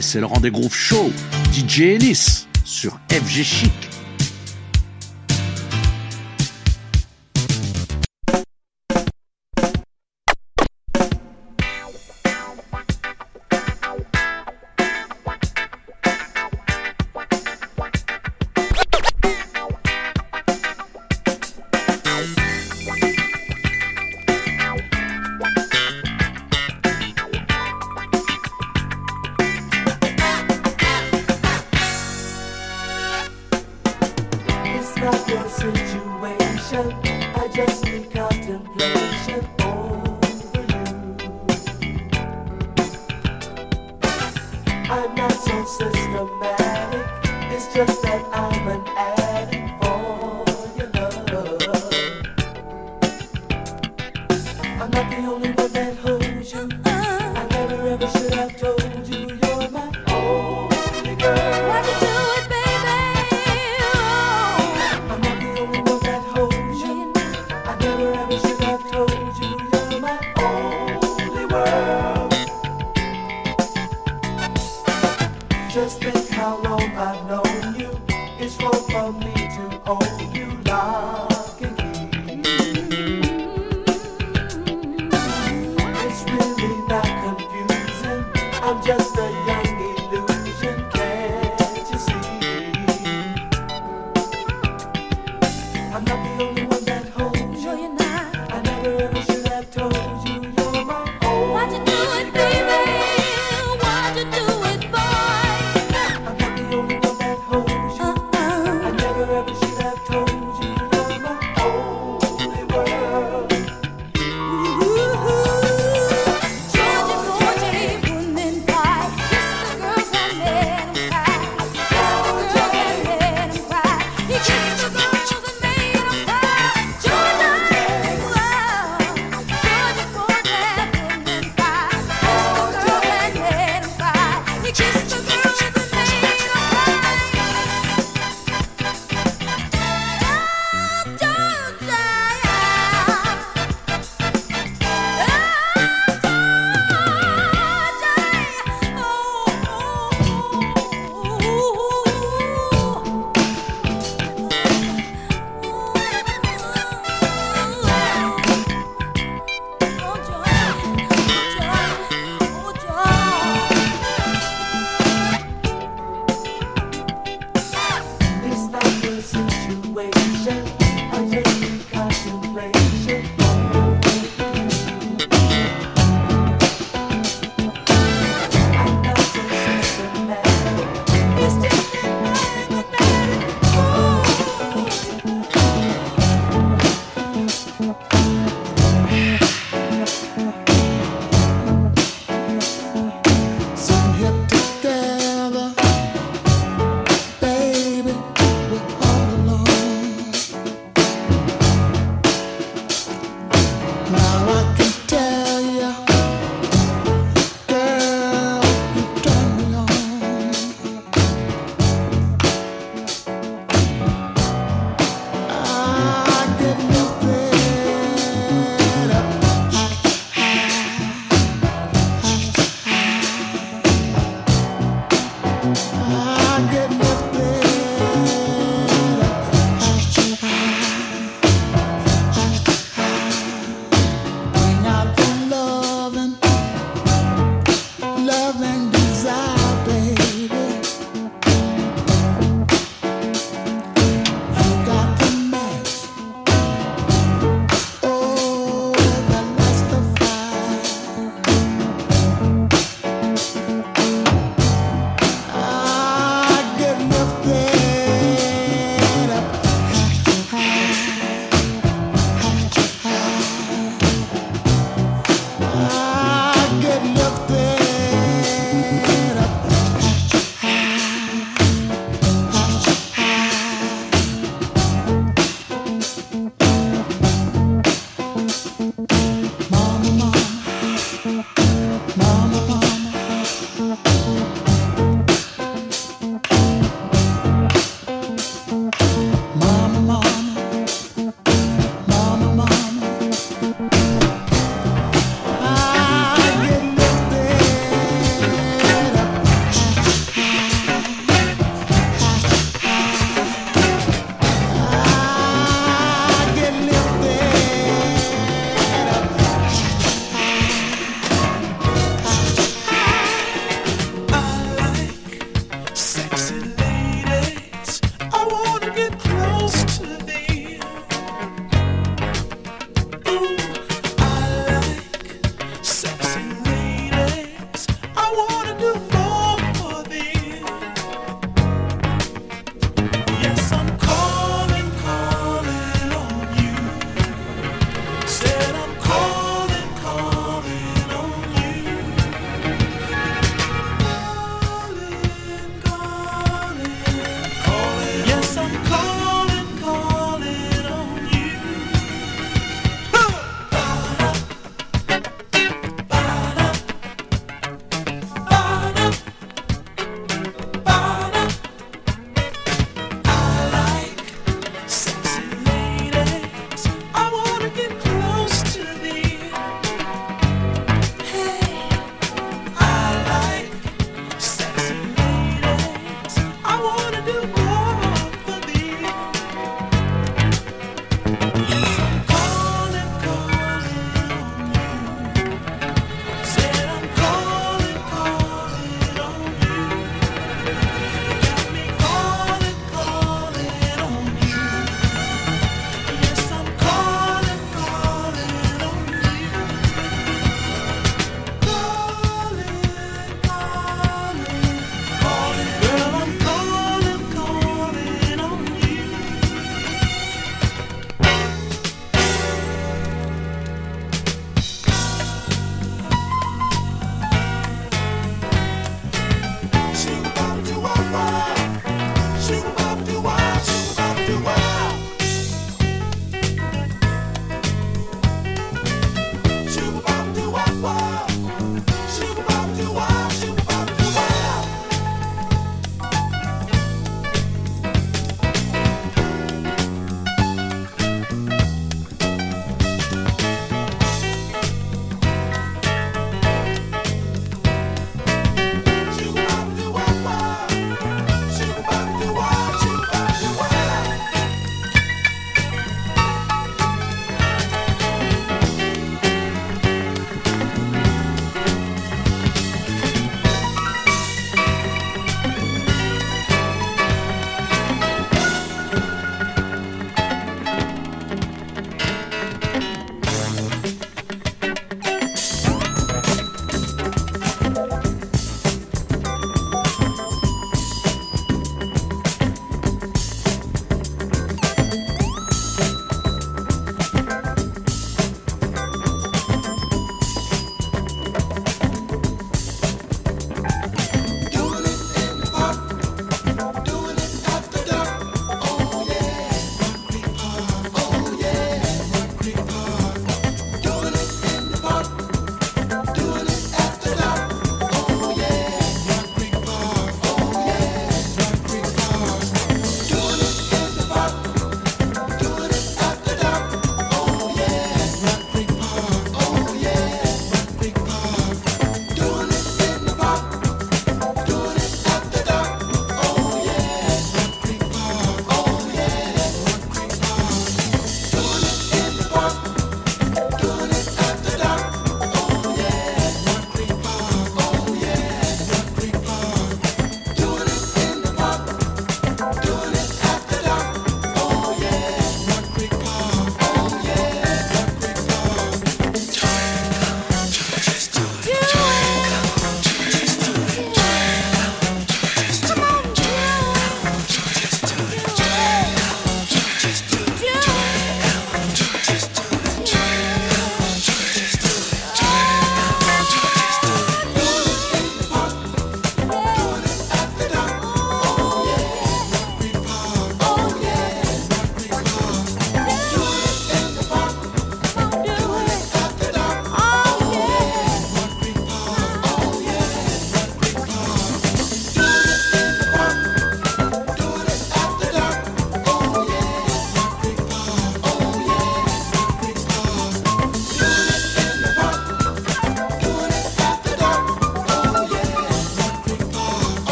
C'est le rendez-vous show. DJ Ellis sur FG Chic.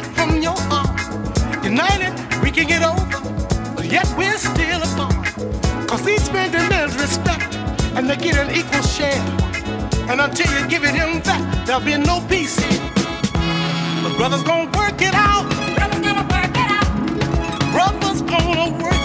it from your heart. United, we can get over, but yet we're still apart. Cause each man demands respect, and they get an equal share. And until you're giving him that, there'll be no peace here. But brothers gonna work it out. Brothers gonna work it out. Brothers gonna work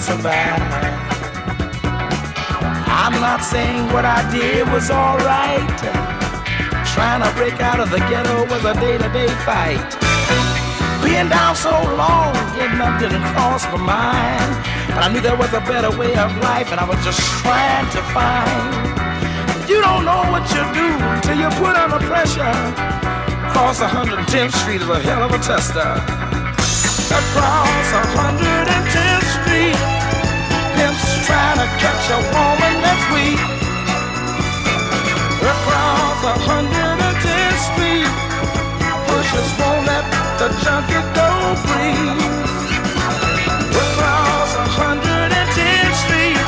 survive. I'm not saying what I did was alright. Trying to break out of the ghetto was a day-to-day fight. Being down so long, getting up didn't cross my mind. But I knew there was a better way of life, and I was just trying to find. You don't know what you do till you put under pressure. Across 110th Street is a hell of a tester. Across 110th Street, pimps trying to catch a woman that's weak. Across 110th Street, pushers won't let the junkie go free. Across 110th Street,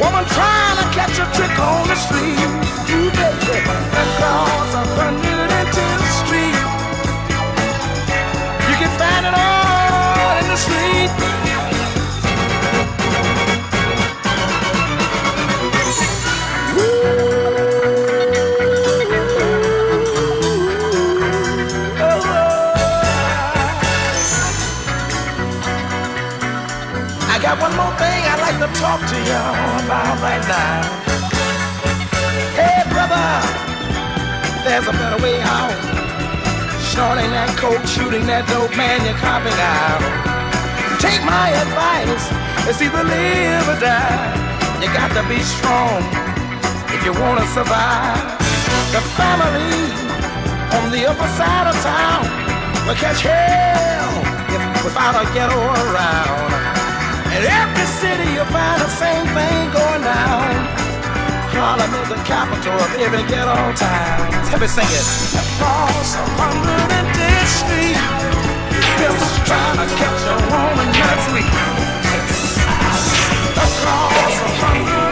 woman trying to catch a trick on the street. You baby, across 110th standing out in the street. Talk to y'all about right now. Hey, brother, there's a better way out. Snorting that coke, shooting that dope, man, you're copping out. Take my advice, it's either live or die. You got to be strong if you wanna survive. The family on the upper side of town will catch hell if without a ghetto around. In every city you'll find the same thing going down. Harlem is the capital of every ghetto town. Let me sing it. Across 110th Street, just trying to catch a woman that's weak. Across 110th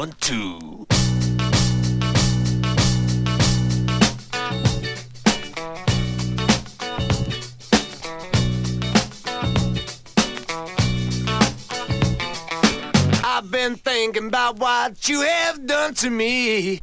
one, two. I've been thinking about what you have done to me.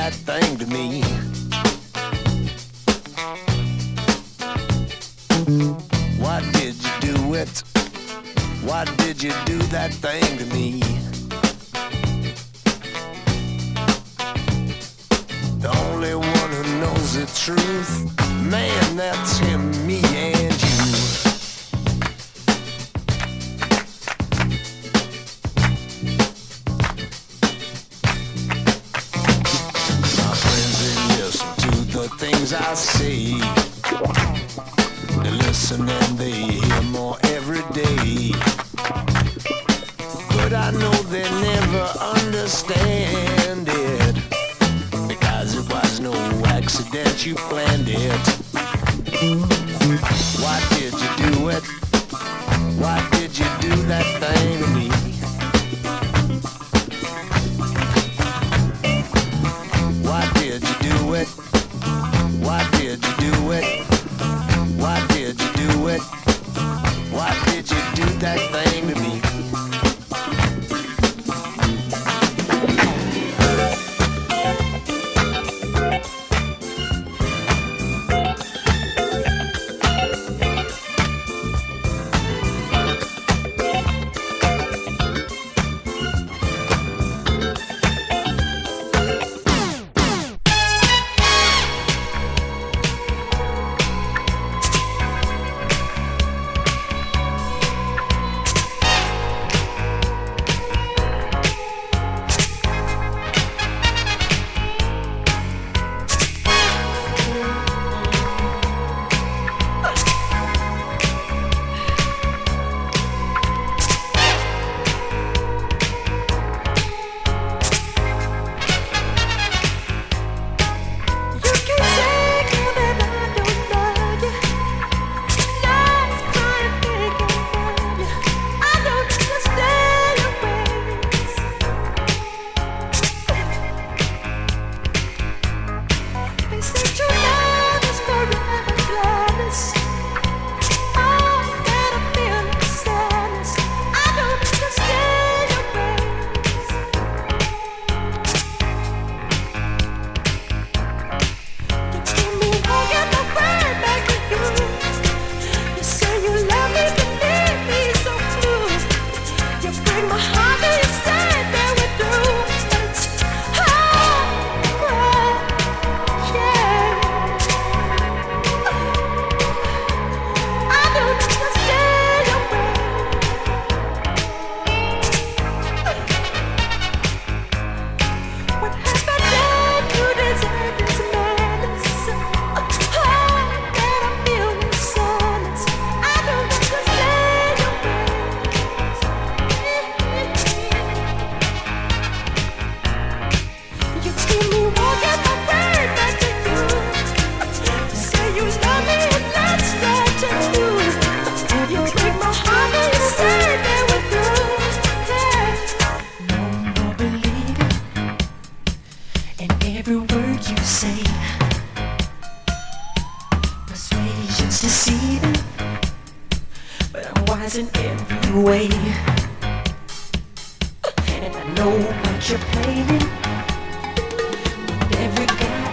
That thing to me. Why did you do it? Why did you do that thing to me? The only one who knows the truth, man, that's him. I see.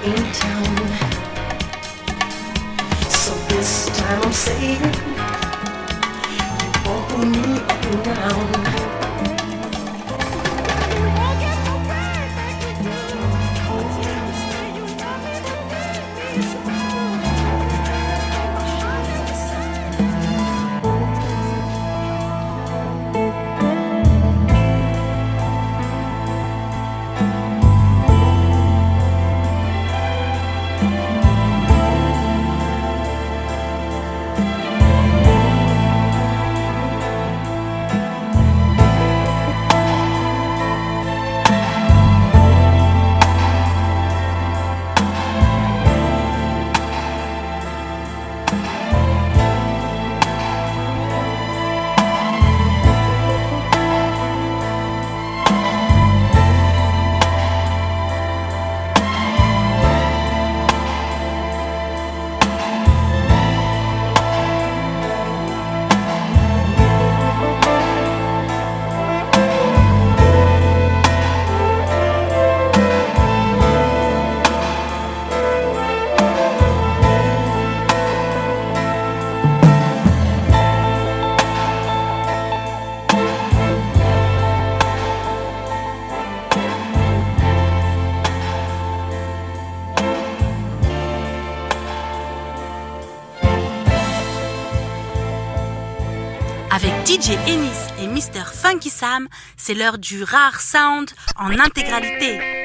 In town. So this time I'm saying, DJ Ennis et Mr. Funky Sam, c'est l'heure du rare sound en intégralité.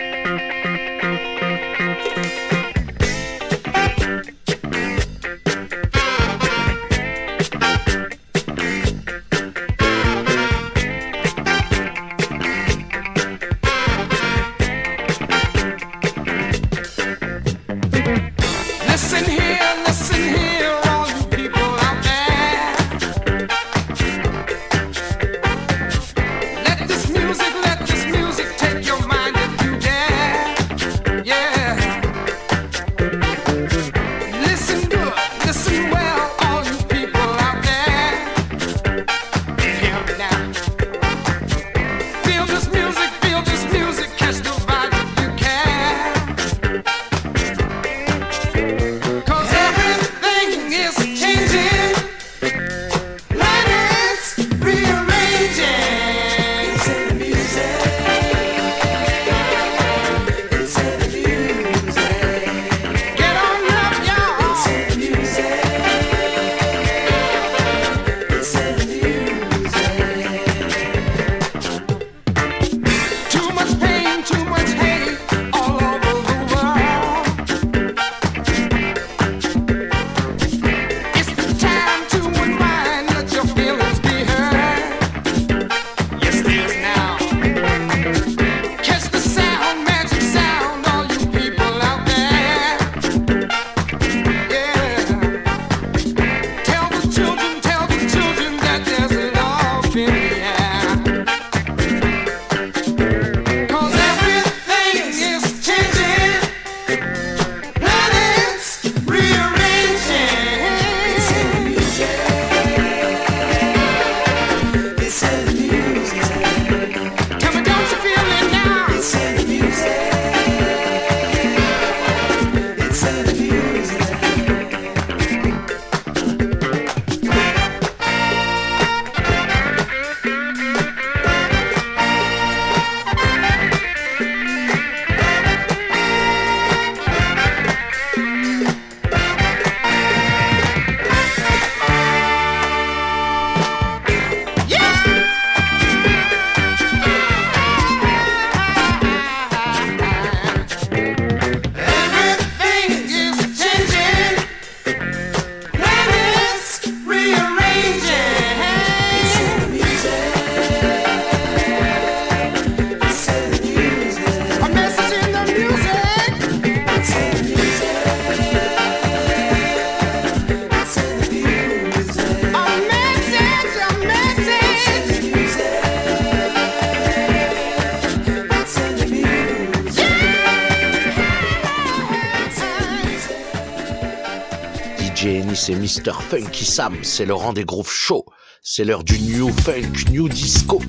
Mr. Funky Sam, c'est le rang des grooves chauds. C'est l'heure du new funk, new disco.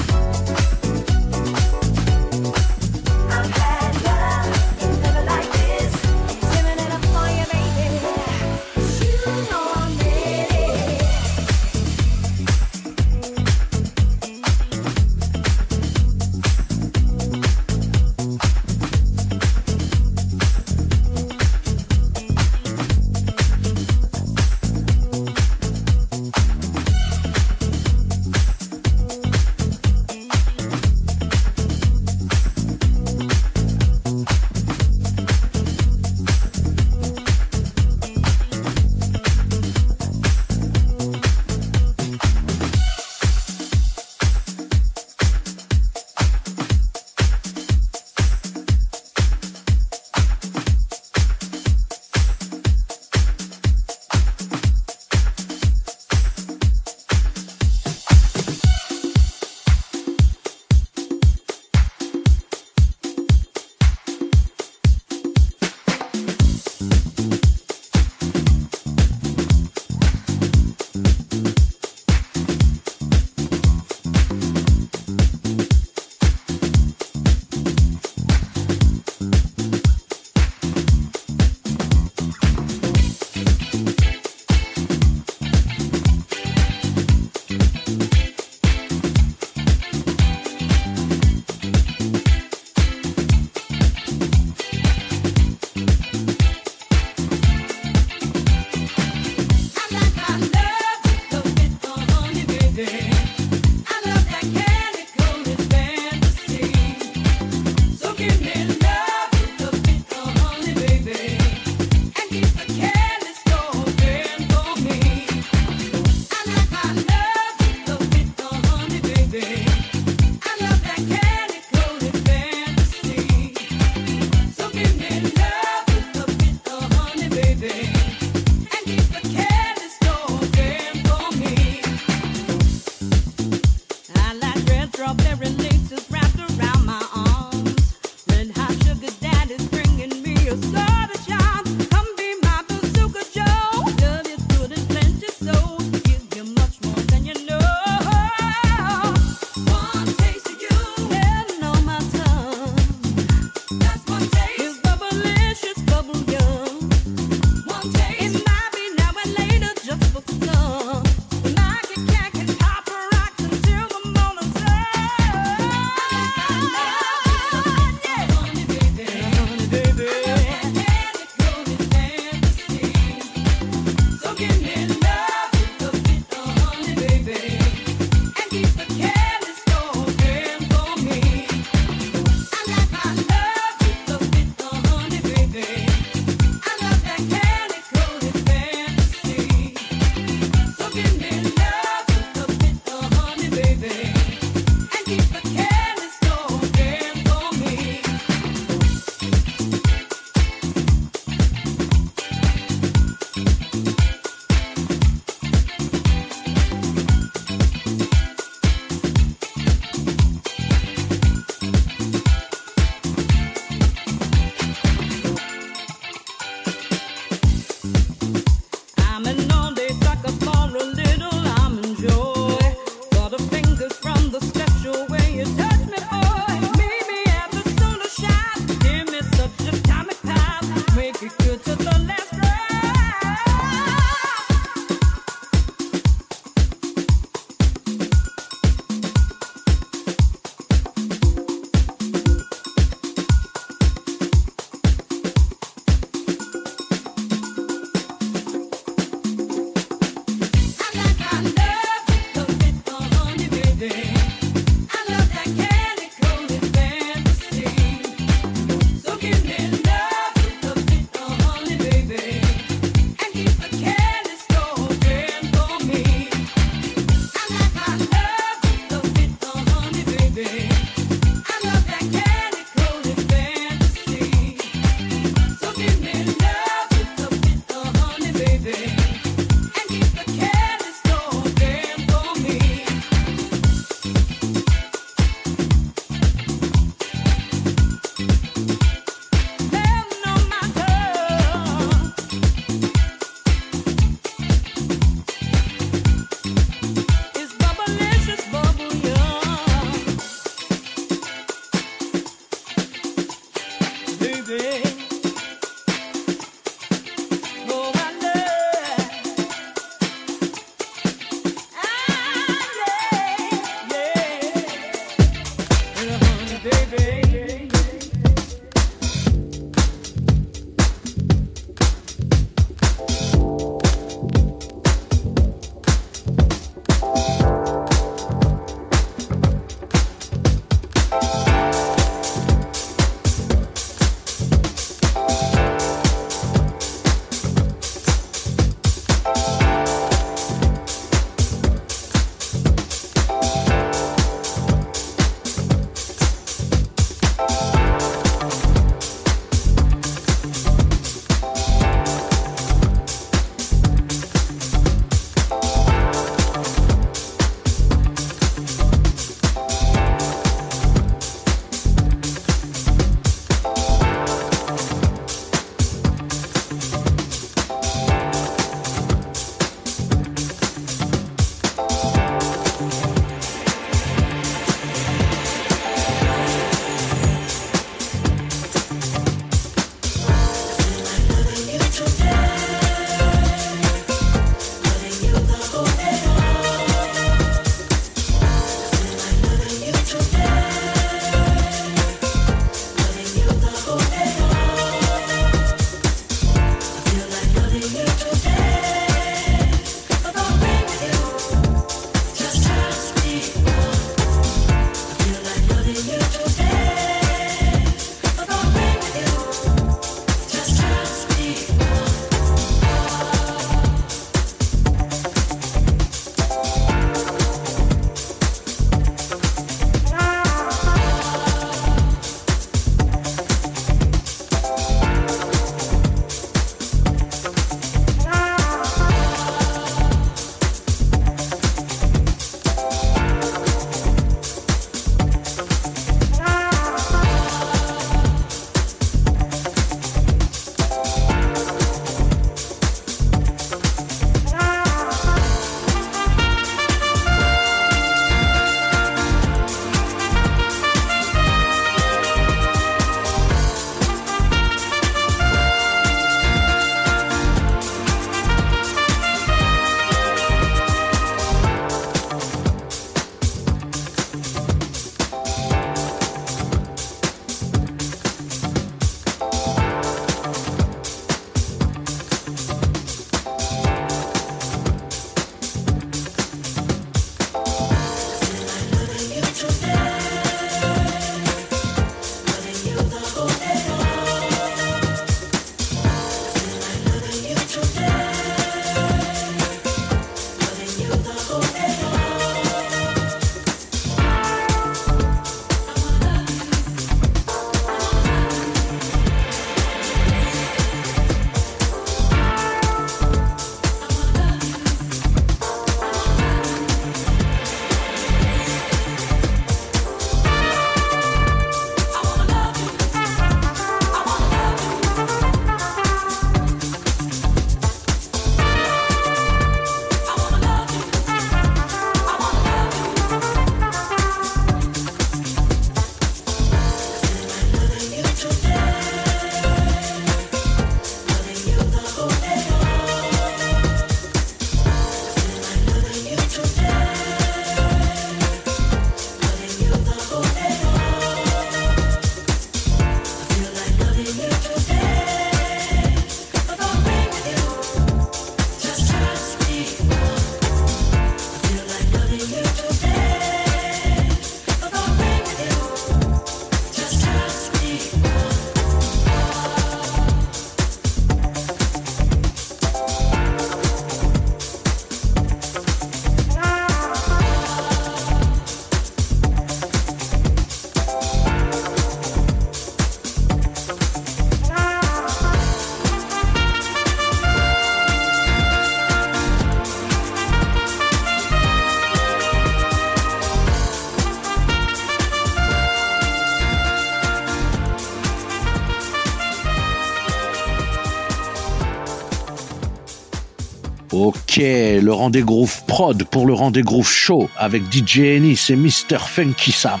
Le rendez-vous prod pour le rendez-vous show avec DJ Ennis et Mr. Funky Sam.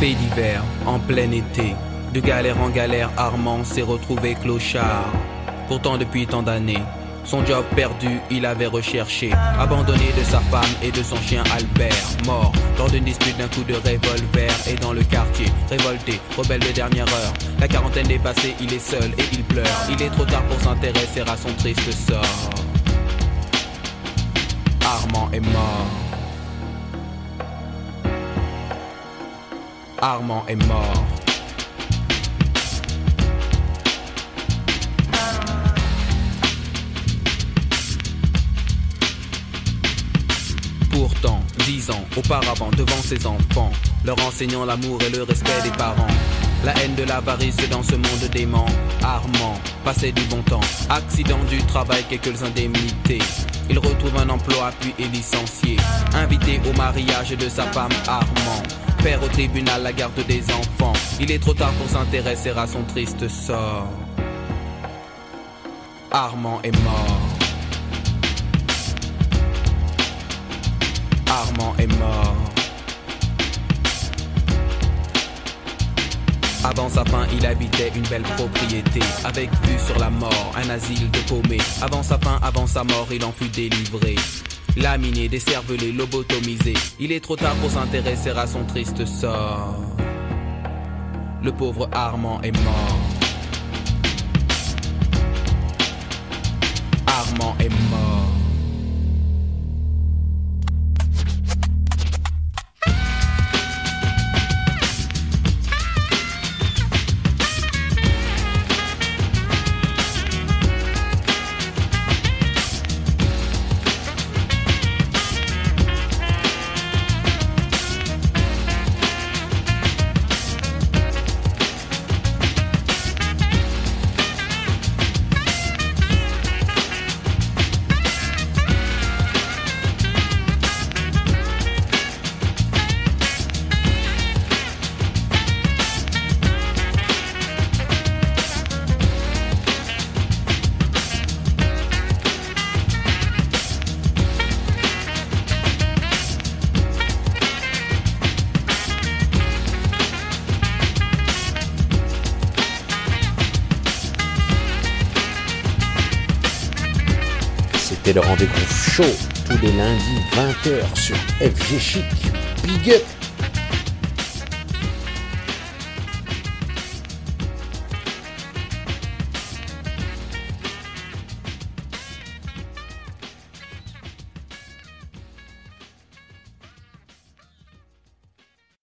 D'hiver, en plein été, de galère en galère, Armand s'est retrouvé clochard. Pourtant depuis tant d'années, son job perdu, il avait recherché. Abandonné de sa femme et de son chien Albert. Mort lors d'une dispute d'un coup de revolver. Et dans le quartier, révolté, rebelle de dernière heure. La quarantaine dépassée, il est seul et il pleure. Il est trop tard pour s'intéresser à son triste sort. Armand est mort. Armand est mort. Ans auparavant, devant ses enfants, leur enseignant l'amour et le respect des parents. La haine de l'avarice dans ce monde dément. Armand, passé du bon temps. Accident du travail, quelques indemnités. Il retrouve un emploi puis est licencié. Invité au mariage de sa femme Armand. Père au tribunal, la garde des enfants. Il est trop tard pour s'intéresser à son triste sort. Armand est mort. Armand est mort. Avant sa fin, il habitait une belle propriété, avec vue sur la mort, un asile de paumés. Avant sa fin, avant sa mort, il en fut délivré. Laminé, décervelé, lobotomisé. Il est trop tard pour s'intéresser à son triste sort. Le pauvre Armand est mort. Armand est mort. Rendez-vous chaud tous les lundis 20h sur FG Chic. Big